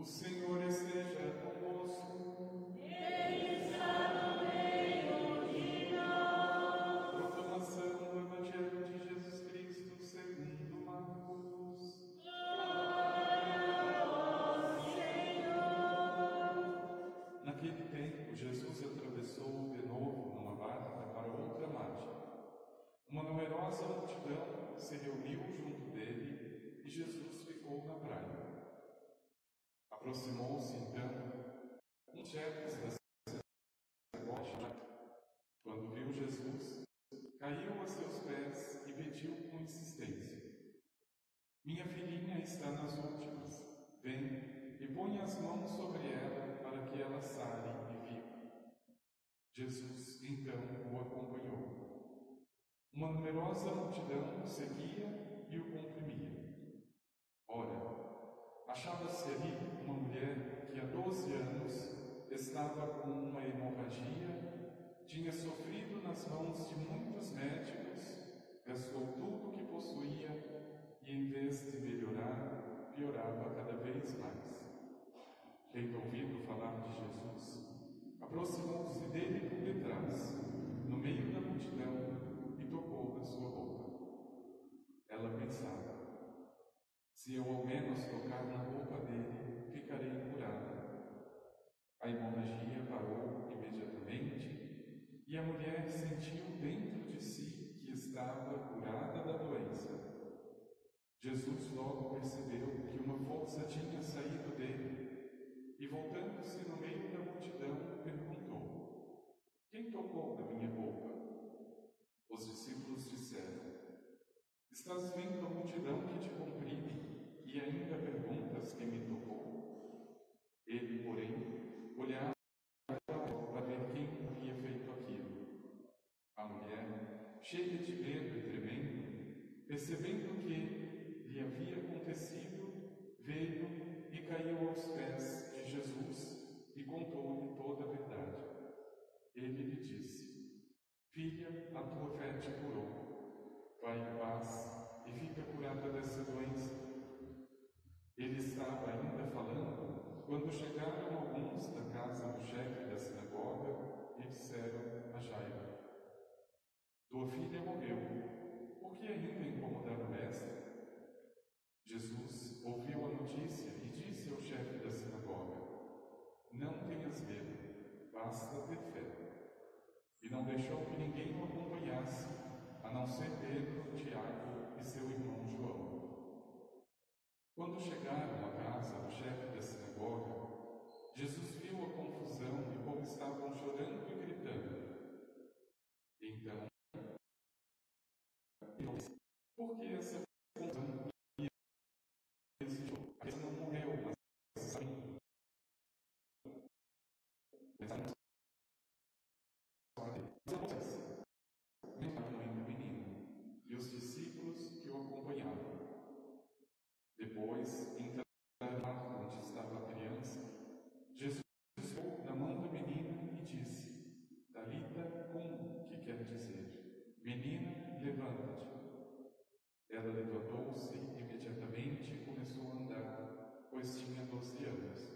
O Senhor esteja está nas últimas. Vem e põe as mãos sobre ela para que ela sare e viva. Jesus então o acompanhou. Uma numerosa multidão o seguia e o comprimia. Ora, achava-se ali uma mulher que há 12 anos estava com uma hemorragia, tinha sofrido nas mãos de muitos médicos, gastou tudo o que possuía em vez de melhorar, piorava cada vez mais. Tendo ouvido falar de Jesus, aproximou-se dele por detrás, no meio da multidão, e tocou na sua roupa. Ela pensava: se eu ao menos tocar na roupa dele, ficarei curada. A hemorragia parou imediatamente e a mulher sentiu dentro de si que estava curada da doença. Jesus logo percebeu que uma força tinha saído dele e, voltando-se no meio da multidão, perguntou: Quem tocou na minha roupa? Os discípulos disseram: Estás vendo a multidão que te comprime e ainda perguntas quem me tocou? Ele, porém, olhava para ver quem havia feito aquilo. A mulher, cheia de medo e tremendo, percebendo o que lhe havia acontecido, veio e caiu aos pés de Jesus e contou-lhe toda a verdade. Ele lhe disse: Filha, a tua fé te curou. Vai em paz e fica curada dessa doença. Ele estava ainda falando quando chegaram alguns da casa do chefe da sinagoga e disseram a Jairo: Tua filha morreu, por que ainda incomodar o mestre? Jesus ouviu a notícia e disse ao chefe da sinagoga: Não tenhas medo, basta ter fé. E não deixou que ninguém o acompanhasse, a não ser Pedro, Tiago e seu irmão João. Quando chegaram à casa do chefe da sinagoga, Jesus viu a confusão e como estavam chorando e gritando. Então, Por que essa confusão e esse choro? A criança não morreu, mas está vindo. Mas acontece. Mesmo a mãe do menino e os discípulos que o acompanhavam. Depois, entraram no quarto onde estava a criança. Jesus pegou na mão do menino e disse: Talita cum, que quer dizer: Menina, levanta-te. Ela levantou-se imediatamente e começou a andar, pois tinha doze anos.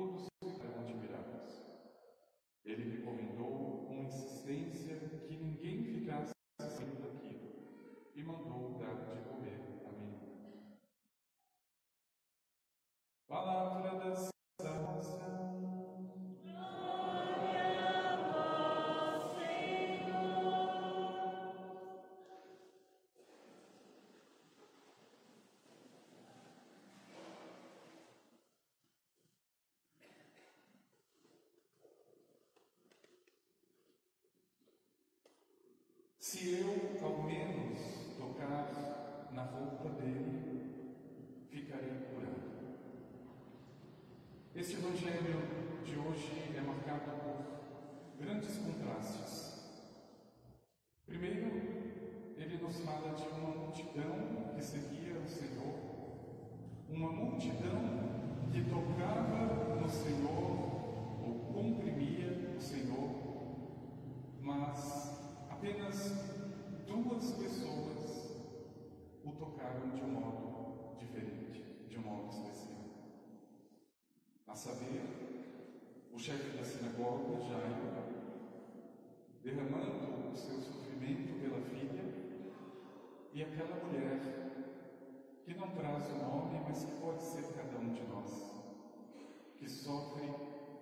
Todos ficaram admirados. Ele Se eu, ao menos, tocar na roupa dele, ficarei curado. Este Evangelho de hoje é marcado por grandes contrastes. Primeiro, ele nos fala de uma multidão que seguia o Senhor, uma multidão que tocava no Senhor ou comprimia o Senhor, mas apenas duas pessoas o tocaram de um modo diferente, de um modo especial. a saber, o chefe da sinagoga, Jairo, derramando o seu sofrimento pela filha, e aquela mulher que não traz o nome, mas que pode ser cada um de nós, que sofre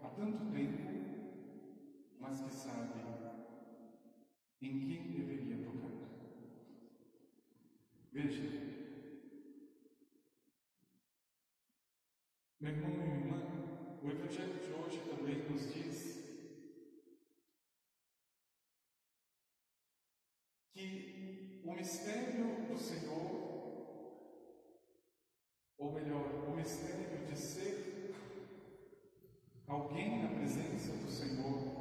há tanto tempo, mas que sabe em quem deveria tocar. Veja, meu irmão e minha irmã, o Evangelho de hoje também nos diz que o mistério do Senhor, ou melhor, o mistério de ser alguém na presença do Senhor,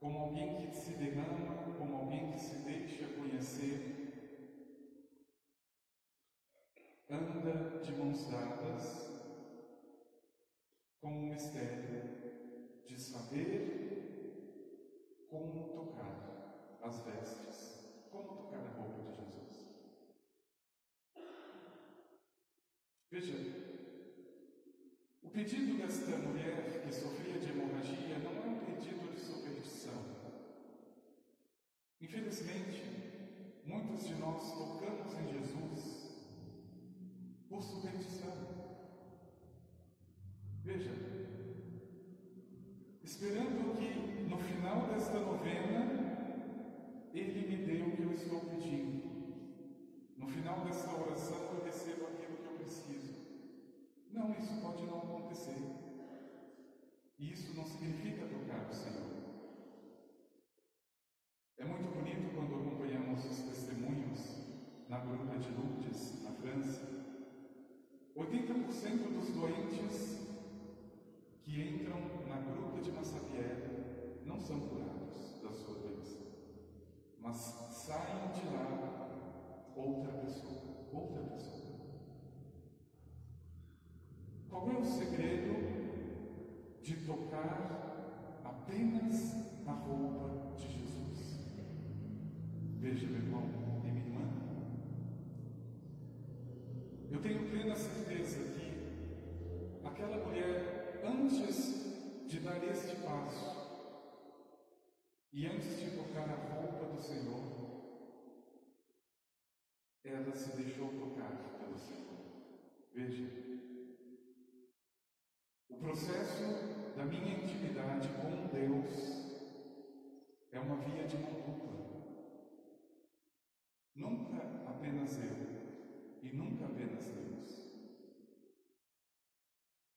como alguém que se derrama, como alguém que se deixa conhecer, anda de mãos dadas com o mistério de saber como tocar as vestes, como tocar a roupa de Jesus. Veja, o pedido desta mulher que sofria de hemorragia não é um pedido de superstição. Infelizmente, muitos de nós tocamos em Jesus por superstição. Desta novena Ele me dê o que eu estou pedindo. No final desta oração eu recebo aquilo que eu preciso. Não, isso pode não acontecer. E isso não significa tocar o Senhor. É muito bonito quando acompanhamos os testemunhos na gruta de Lourdes, na França, 80% dos doentes que entram na gruta de Massabielle não são curados da sua doença, mas saem de lá outra pessoa, outra pessoa. Qual é o segredo de tocar apenas a roupa de Jesus? Veja, meu irmão, Eu tenho plena certeza que aquela mulher, antes de dar este passo, e antes de tocar a roupa do Senhor, ela se deixou tocar pelo Senhor. Veja, o processo da minha intimidade com Deus é uma via de mão dupla. Nunca apenas eu, e nunca apenas Deus.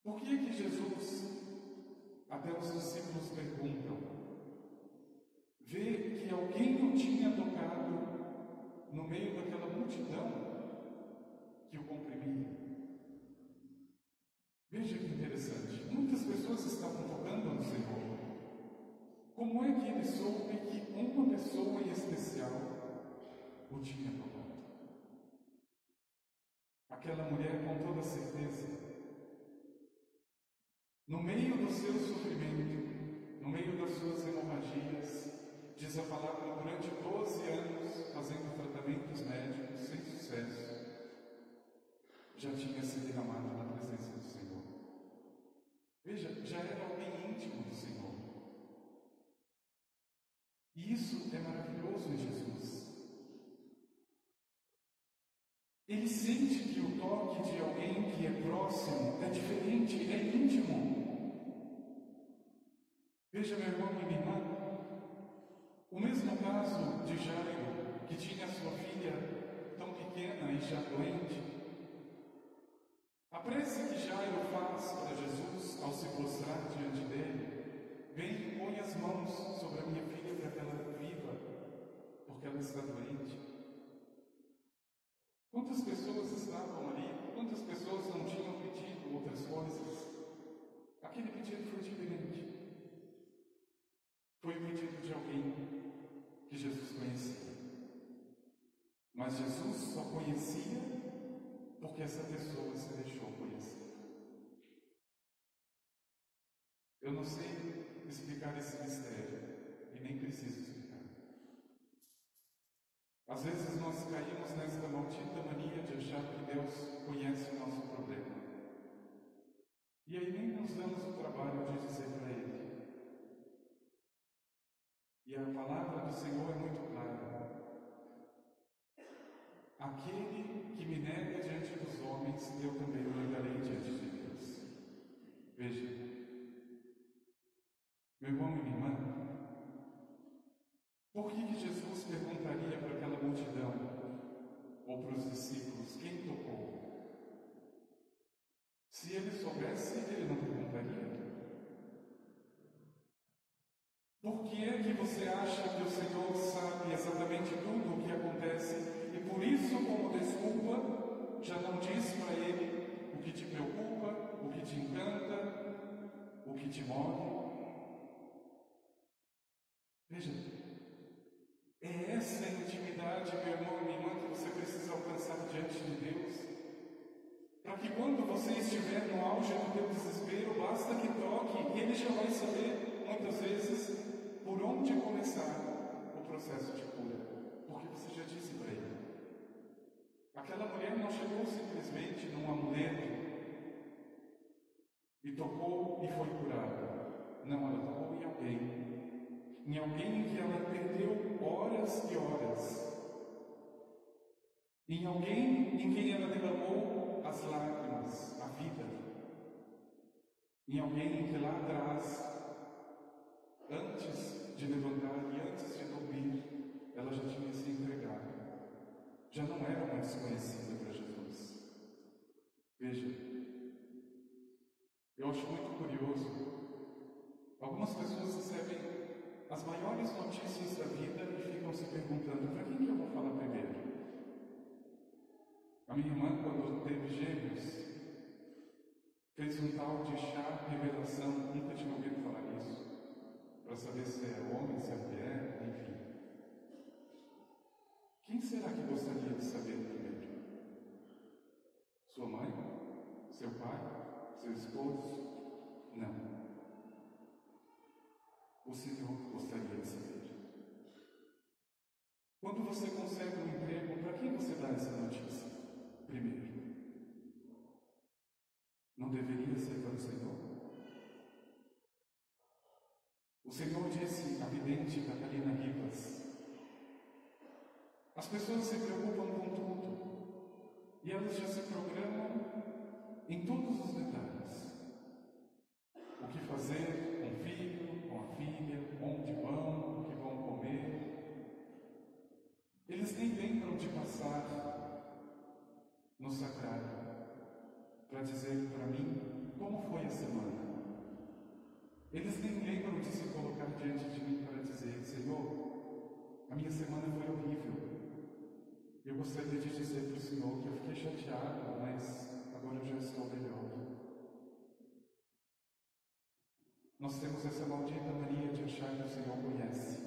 Por que é que Jesus, até os discípulos perguntam, vê que alguém o tinha tocado no meio daquela multidão que o comprimia? Veja que interessante, muitas pessoas estavam tocando no Senhor. Como é que ele soube que uma pessoa em especial o tinha tocado? aquela mulher com toda certeza. No meio do seu sofrimento, no meio das suas hemorragias, diz a palavra, durante 12 anos fazendo tratamentos médicos sem sucesso, já tinha se derramado na presença do Senhor. Veja, já era alguém íntimo do Senhor. E isso é maravilhoso em Jesus. Ele sente que o toque de alguém que é próximo é diferente, é íntimo. Veja, meu irmão e minha irmã, o mesmo caso de Jairo, que tinha sua filha tão pequena e já doente. A prece que Jairo faz para Jesus ao se prostrar diante dele, vem e põe as mãos sobre a minha filha para que ela viva, porque ela está doente. Quantas pessoas estavam ali? Quantas pessoas não tinham pedido outras coisas? Aquele pedido foi diferente. Foi o pedido de alguém que Jesus conhecia. Mas Jesus só conhecia porque essa pessoa se deixou conhecer. Eu não sei explicar esse mistério e nem preciso explicar. Às vezes nós caímos nessa maldita mania de achar que Deus conhece o nosso problema. E aí nem nos damos o trabalho de dizer para Ele. E a palavra do Senhor é muito clara. Aquele que me nega diante dos homens, eu também o negarei diante de Deus. Veja, meu irmão e minha irmã, por que, que Jesus perguntaria para aquela multidão ou para os discípulos quem tocou? Se ele soubesse, ele não perguntaria. Por que é que você acha que o Senhor sabe exatamente tudo o que acontece e por isso, como desculpa, já não diz para ele o que te preocupa, o que te encanta, o que te move? Veja, é essa intimidade, meu irmão e minha irmã, que você precisa alcançar diante de Deus. Para que quando você estiver no auge do teu desespero, basta que toque e ele já vai saber, muitas vezes, por onde começar o processo de cura. Porque você já disse para ele. Aquela mulher não chegou simplesmente num amuleto e tocou e foi curada. Não, ela tocou em alguém em alguém que ela perdeu horas e horas, em alguém em quem ela derramou as lágrimas, a vida, em alguém que lá atrás, de levantar e antes de dormir, ela já tinha se entregado, já não era uma desconhecida para Jesus. Veja, eu acho muito curioso. Algumas pessoas recebem as maiores notícias da vida e ficam se perguntando: para quem que eu vou falar primeiro? A minha irmã, quando teve gêmeos, fez um tal de chá revelação, nunca tinha ouvido falar nisso, para saber se é mulher, enfim. Quem gostaria de saber primeiro? Sua mãe? Seu pai? Seu esposo? Não. O Senhor gostaria de saber. Quando você consegue um emprego, para quem você dá essa notícia? Primeiro. Não deveria ser para o Senhor? O Senhor disse à vidente Catalina Rivas: as pessoas se preocupam com tudo e elas já se programam em todos os detalhes. O que fazer com o filho, com a filha, onde vão, o que vão comer. Eles nem lembram de passar no sacrário para dizer para mim como foi a semana. Eles nem lembram de se colocar diante de mim para dizer: Senhor, a minha semana foi horrível. Eu gostaria de dizer para o Senhor que eu fiquei chateado, mas agora eu já estou melhor. Nós temos essa maldita mania de achar que o Senhor conhece.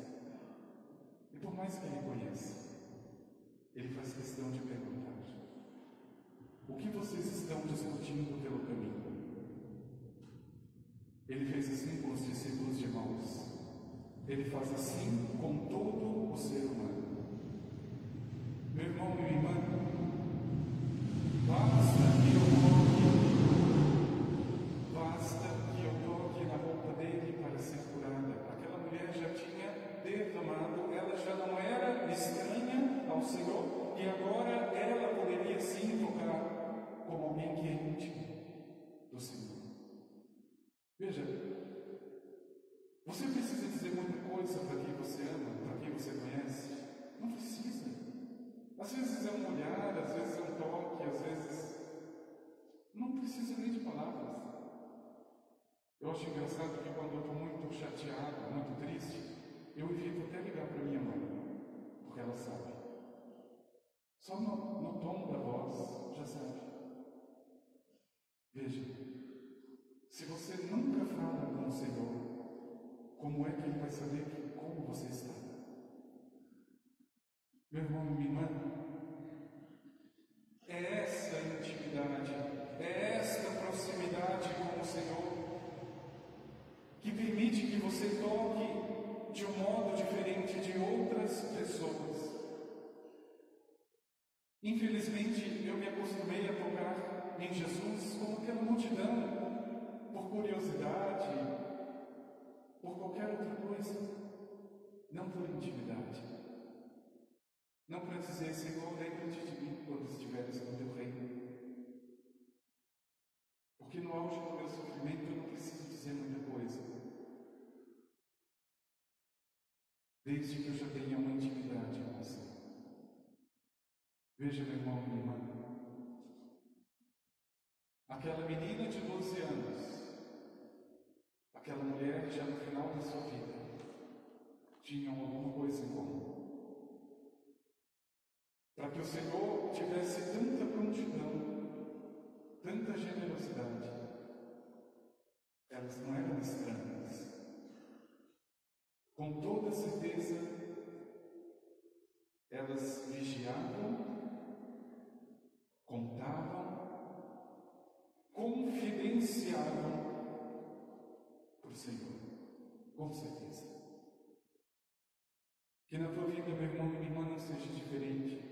E por mais que Ele conheça, Ele faz questão de perguntar: O que vocês estão discutindo pelo caminho? Ele fez assim com os discípulos de Maús. Ele faz assim com todo o ser humano. Meu irmão minha irmã, não por intimidade. Não para dizer, Senhor, lembra-te de mim quando estiveres no teu reino. Porque no auge do meu sofrimento eu não preciso dizer muita coisa. Desde que eu já tenha uma intimidade com você. Veja, meu irmão, minha irmã. Aquela menina certeza, elas vigiavam, contavam, confidenciavam para o Senhor, com certeza. Que na tua vida, meu irmão e minha irmã, não seja diferente.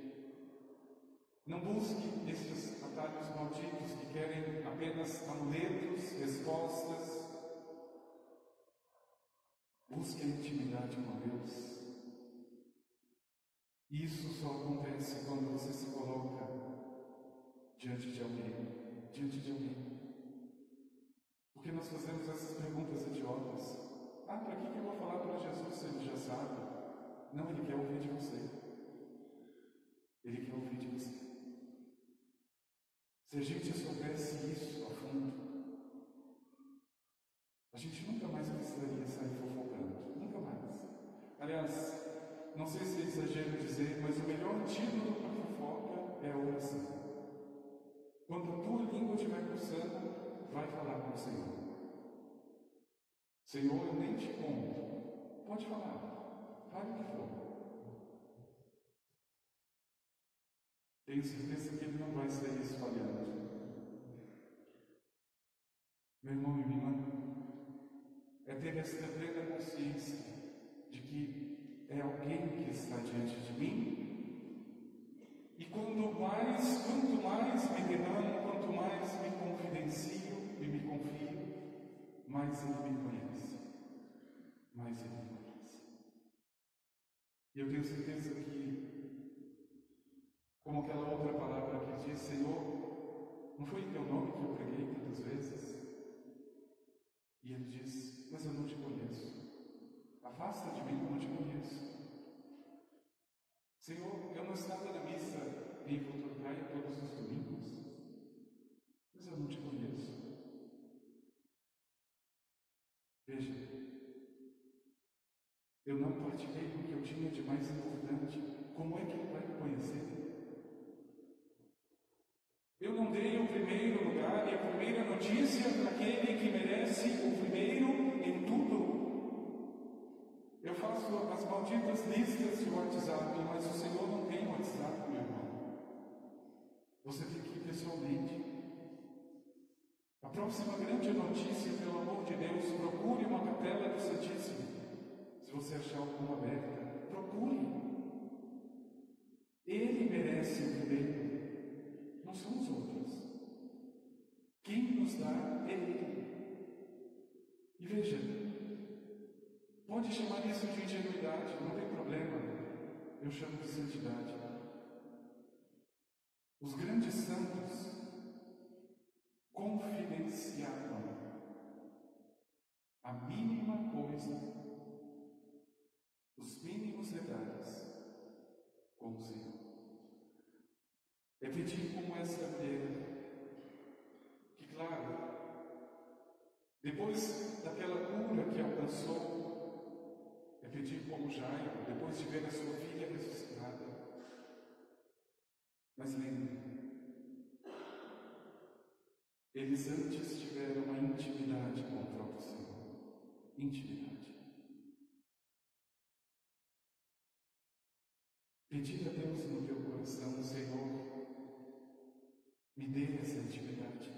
Não busque esses atalhos malditos que querem apenas amuletos, respostas. Busque a intimidade com Deus. Isso só acontece quando você se coloca diante de alguém, diante de alguém. Porque nós fazemos essas perguntas idiotas. Ah, para que eu vou falar para Jesus se ele já sabe? Não, ele quer ouvir de você. Ele quer ouvir de você. Se a gente soubesse isso a fundo, o Senhor. Senhor, eu nem te conto. Pode falar. Fale o que for. Tenho certeza que ele não vai sair espalhando. Meu irmão e minha irmã, é ter esta plena consciência de que é alguém que está diante de mim. E quanto mais, quanto mais me derramo, quanto mais me confidencio e me confio, mais ele me conhece. Mais ele me conhece. E eu tenho certeza que, como aquela outra palavra que diz, Senhor, não foi em teu nome que eu preguei tantas vezes? E ele diz, mas eu não te conheço. Afasta de mim, eu não te conheço. Senhor, eu não estava na missa em Votorcaia todos os domingos, mas eu não te conheço. Veja, eu não partilhei do que eu tinha de mais importante. Como é que ele vai me conhecer? Eu não dei o primeiro lugar e a primeira notícia para aquele que merece o primeiro em tudo. Eu faço as malditas listas de WhatsApp, mas o Senhor não tem WhatsApp, meu irmão. Você tem que ir pessoalmente. A próxima grande notícia, pelo amor de Deus, procure uma capela do Santíssimo. Se você achar alguma aberta, procure. Ele merece o primeiro, não são os outros. Quem nos dá é Ele. E veja, pode chamar isso de ingenuidade, não tem problema. Eu chamo de santidade. Os grandes santos confidenciavam a mínima coisa É pedir como essa mulher, que claro, depois daquela cura que alcançou, é pedir como Jairo, depois de ver a sua filha ressuscitada. Mas lembre, eles antes tiveram uma intimidade com o próprio Senhor. Intimidade. Pedir a Deus no teu coração, Senhor, me dê essa intimidade.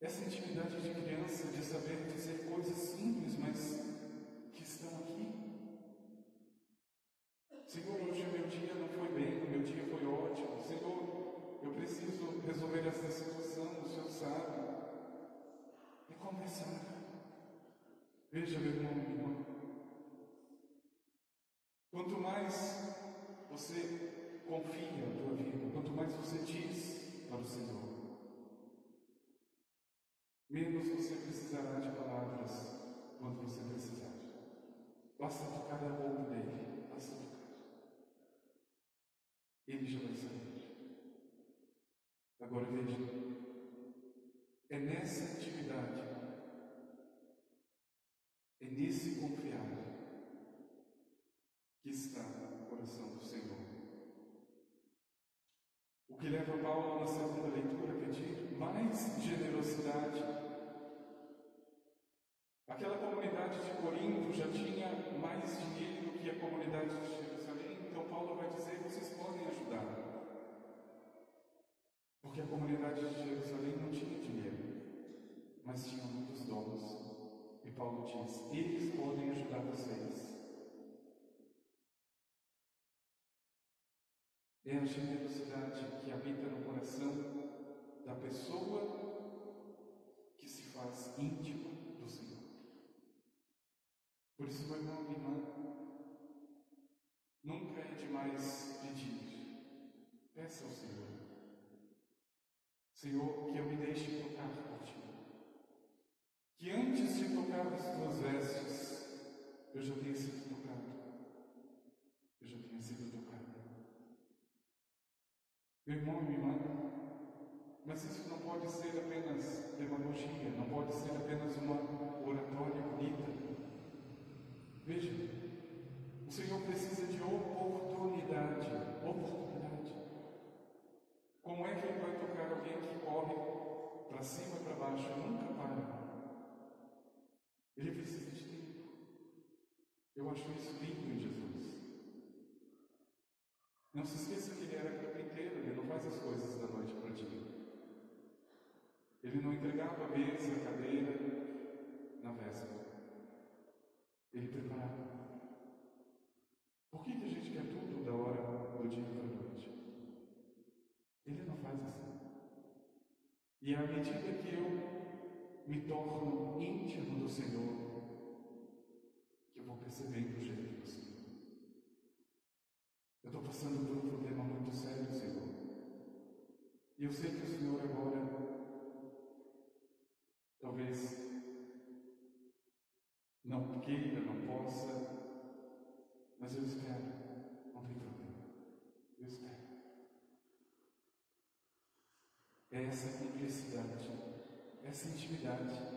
Essa intimidade de criança, de saber dizer coisas simples, mas que estão aqui. Senhor, hoje meu dia não foi bem, meu dia foi ótimo. Senhor, eu preciso resolver essa situação, o Senhor sabe. E conversar. Veja, meu irmão, minha irmã. Quanto mais você confia a tua vida, quanto mais você diz para o Senhor, menos você precisará de palavras quando você precisar. Basta tocar a roupa dele, basta tocar. Ele já vai saber. Agora veja, é nessa atividade, é nesse confiar que está o coração do Senhor. O que leva Paulo na segunda leitura a pedir mais generosidade. Aquela comunidade de Corinto já tinha mais dinheiro do que a comunidade de Jerusalém, então Paulo vai dizer: vocês podem ajudar. Porque a comunidade de Jerusalém não tinha dinheiro, mas tinha muitos dons. E Paulo diz: eles podem ajudar vocês. É a generosidade que habita no coração da pessoa que se faz íntima do Senhor. Por isso, meu irmão e irmã, nunca é demais pedir. Peça ao Senhor. Senhor, que eu me deixe tocar por Ti. Que antes de tocar as Tuas vestes, eu já tenha sido tocado. Eu já tenha sido tocado. Meu irmão e minha irmã, mas isso não pode ser apenas demagogia, não pode ser apenas uma oratória bonita. Veja, o Senhor precisa de oportunidade, oportunidade. Como é que Ele vai tocar alguém que corre para cima e para baixo nunca para? Ele precisa de tempo. Eu acho isso lindo em Jesus. Não se esqueça que ele era carpinteiro, ele não faz as coisas da noite para o dia. Ele não entregava a mesa, a cadeira na véspera. Ele preparava. Por que, que a gente quer tudo da hora do dia para a noite? Ele não faz assim. E à medida que eu me torno íntimo do Senhor, que eu vou percebendo o jeito do Senhor. Eu estou passando por um problema muito sério, Senhor. E eu sei que o Senhor agora talvez não queira, não possa, mas eu espero, não tem problema. Eu espero. É essa cumplicidade, essa intimidade.